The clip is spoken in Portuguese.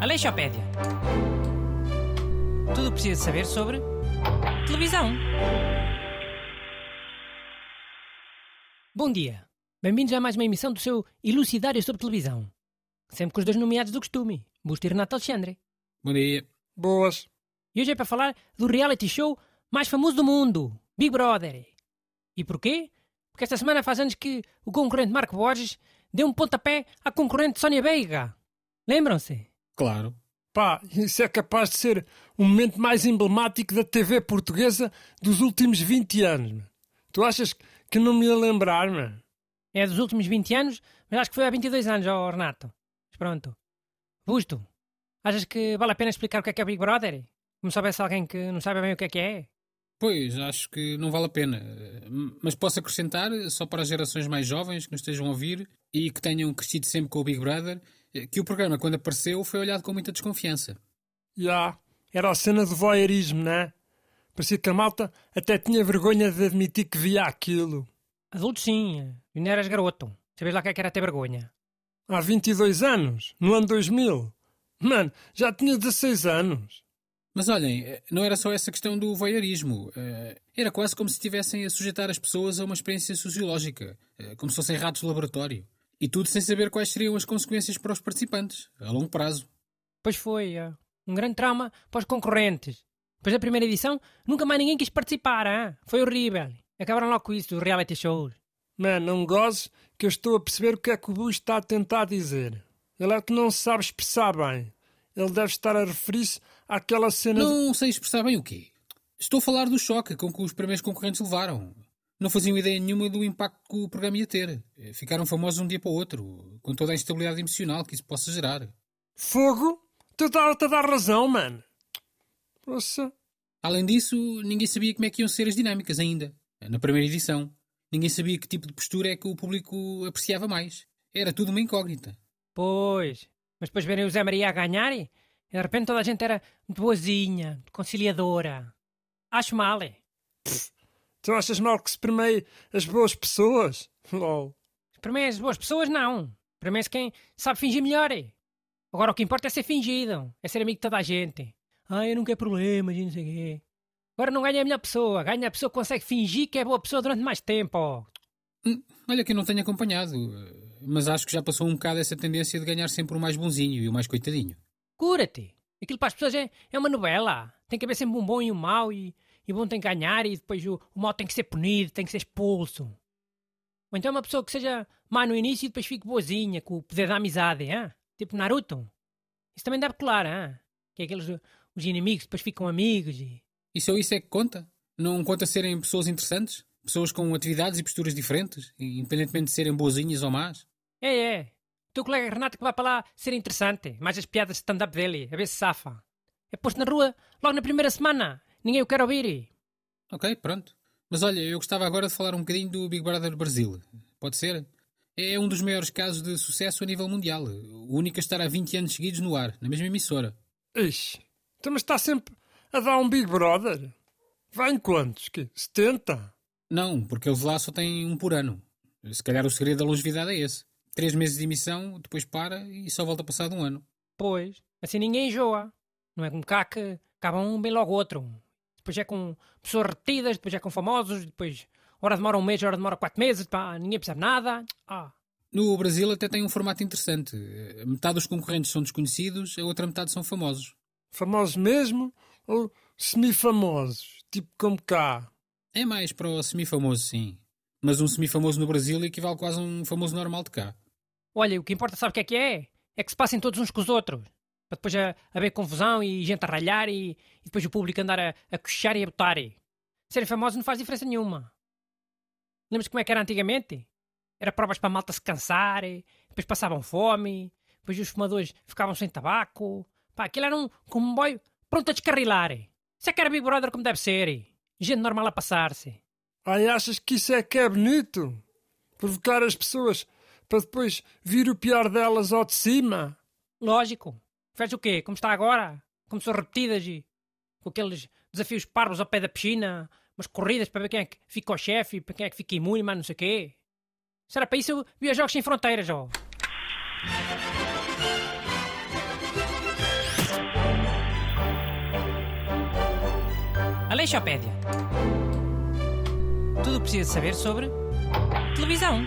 Aleixopédia. Tudo o que precisa saber sobre televisão. Bom dia. Bem-vindos a mais uma emissão do seu Elucidário sobre televisão. Sempre com os dois nomeados do costume, Busto e Renato Alexandre. Bom dia. Boas. E hoje é para falar do reality show mais famoso do mundo, Big Brother. E porquê? Porque esta semana faz anos que o concorrente Marco Borges deu um pontapé à concorrente Sónia Veiga. Lembram-se? Claro. Pá, isso é capaz de ser o momento mais emblemático da TV portuguesa dos últimos 20 anos. meu. Tu achas que não me ia lembrar, mano? É dos últimos 20 anos, mas acho que foi há 22 anos, ó Renato. Mas pronto. Busto, achas que vale a pena explicar o que é que é Big Brother? Como soubesse alguém que não sabe bem o que é que é? Pois, acho que não vale a pena. Mas posso acrescentar, só para as gerações mais jovens que nos estejam a ouvir e que tenham crescido sempre com o Big Brother, que o programa, quando apareceu, foi olhado com muita desconfiança. Já. Era a cena do voyeurismo, né? Parecia que a malta até tinha vergonha de admitir que via aquilo. Adultos sim, e não eras garoto. Sabes lá o que é que era ter vergonha? Há 22 anos, no ano 2000. Mano, já tinha 16 anos. Mas olhem, eh, não era só essa questão do voyeurismo. Eh, Era quase como se estivessem a sujeitar as pessoas a uma experiência sociológica, eh, como se fossem ratos de laboratório. E tudo sem saber quais seriam as consequências para os participantes, a longo prazo. Pois foi, é. um grande trauma para os concorrentes. Depois da primeira edição, nunca mais ninguém quis participar, hein? foi horrível. Acabaram logo com isso dos reality shows. Mano, não gozes que eu estou a perceber o que é que o Bush está a tentar dizer. Ele é que não se sabe expressar bem. Ele deve estar a referir-se àquela cena de... Não sei expressar bem o quê. Estou a falar do choque com que os primeiros concorrentes levaram. Não faziam ideia nenhuma do impacto que o programa ia ter. Eh, Ficaram famosos de um dia para o outro, com toda a instabilidade emocional que isso possa gerar. Fogo? Tu estás a dar razão, mano. Poxa. Além disso, ninguém sabia como é que iam ser as dinâmicas ainda. Na primeira edição. Ninguém sabia que tipo de postura é que o público apreciava mais. Era tudo uma incógnita. Pois, mas depois verem o Zé Maria a ganhar e de repente toda a gente era muito boazinha, conciliadora. Acho mal, é. Tu achas mal que se permeie as boas pessoas? LOL. Mim, as boas pessoas, não. É quem sabe fingir melhor. É. Agora, o que importa é ser fingido. É ser amigo de toda a gente. Ah, eu não quero problemas e não sei o quê. Agora não ganha a melhor pessoa. Ganha a pessoa que consegue fingir que é boa pessoa durante mais tempo. ó. Hum, Olha que eu não tenho acompanhado, mas acho que já passou um bocado essa tendência de ganhar sempre o mais bonzinho e o mais coitadinho. Cura-te. Aquilo para as pessoas é, é uma novela. Tem que haver sempre um bom e um mau e, e o bom tem que ganhar e depois o, o mau tem que ser punido, tem que ser expulso. Ou então uma pessoa que seja má no início e depois fique boazinha, com o poder da amizade, hein? tipo Naruto. Isso também deve colar, hein? que é aqueles os inimigos depois ficam amigos e... E só isso é que conta? Não conta serem pessoas interessantes? Pessoas com atividades e posturas diferentes, independentemente de serem boazinhas ou más? É, é. O teu colega Renato que vai para lá ser interessante. Mais as piadas de stand-up dele, a ver se safa. É posto na rua logo na primeira semana. Ninguém o quer ouvir. Ok, pronto. Mas olha, eu gostava agora de falar um bocadinho do Big Brother Brasil. Pode ser? É um dos maiores casos de sucesso a nível mundial. O único a estar há 20 anos seguidos no ar, na mesma emissora. Ixi. Então, mas está sempre a dar um Big Brother? Vai em quantos? Que? 70? Não, porque eles lá só têm um por ano. Se calhar o segredo da longevidade é esse. Três meses de emissão, depois para e só volta passado um ano. Pois, assim ninguém enjoa. Não é como cá que acaba um bem logo outro. Depois é com pessoas repetidas, depois é com famosos, depois hora demora um mês, hora demora quatro meses, pá, ninguém percebe nada. Ah, No Brasil até tem um formato interessante. Metade dos concorrentes são desconhecidos, a outra metade são famosos. Famosos mesmo ou semi-famosos? Tipo como cá? É mais para o semi-famoso, sim. Mas um semi-famoso no Brasil equivale quase a um famoso normal de cá. Olha, o que importa sabe o que é que é? É que se passem todos uns com os outros. Para depois haver confusão e gente a ralhar e, e depois o público andar a, a coxar e a botar. Serem famosos não faz diferença nenhuma. Lembras como é que era antigamente? Era provas para a malta se cansar, depois passavam fome, depois os fumadores ficavam sem tabaco. Pá, aquilo era um comboio pronto a descarrilar. Isso é que era Big Brother como deve ser. Gente normal a passar-se. Ai, achas que isso é que é bonito? Provocar as pessoas para depois vir o pior delas ao de cima? Lógico. Fez o quê? Como está agora? Como são repetidas e com aqueles desafios parvos ao pé da piscina, umas corridas para ver quem é que fica o chefe para quem é que fica imune, mas não sei o quê. Se era para isso, eu via Jogos Sem Fronteiras, ó. Aleixopédia. Tudo precisa saber sobre televisão.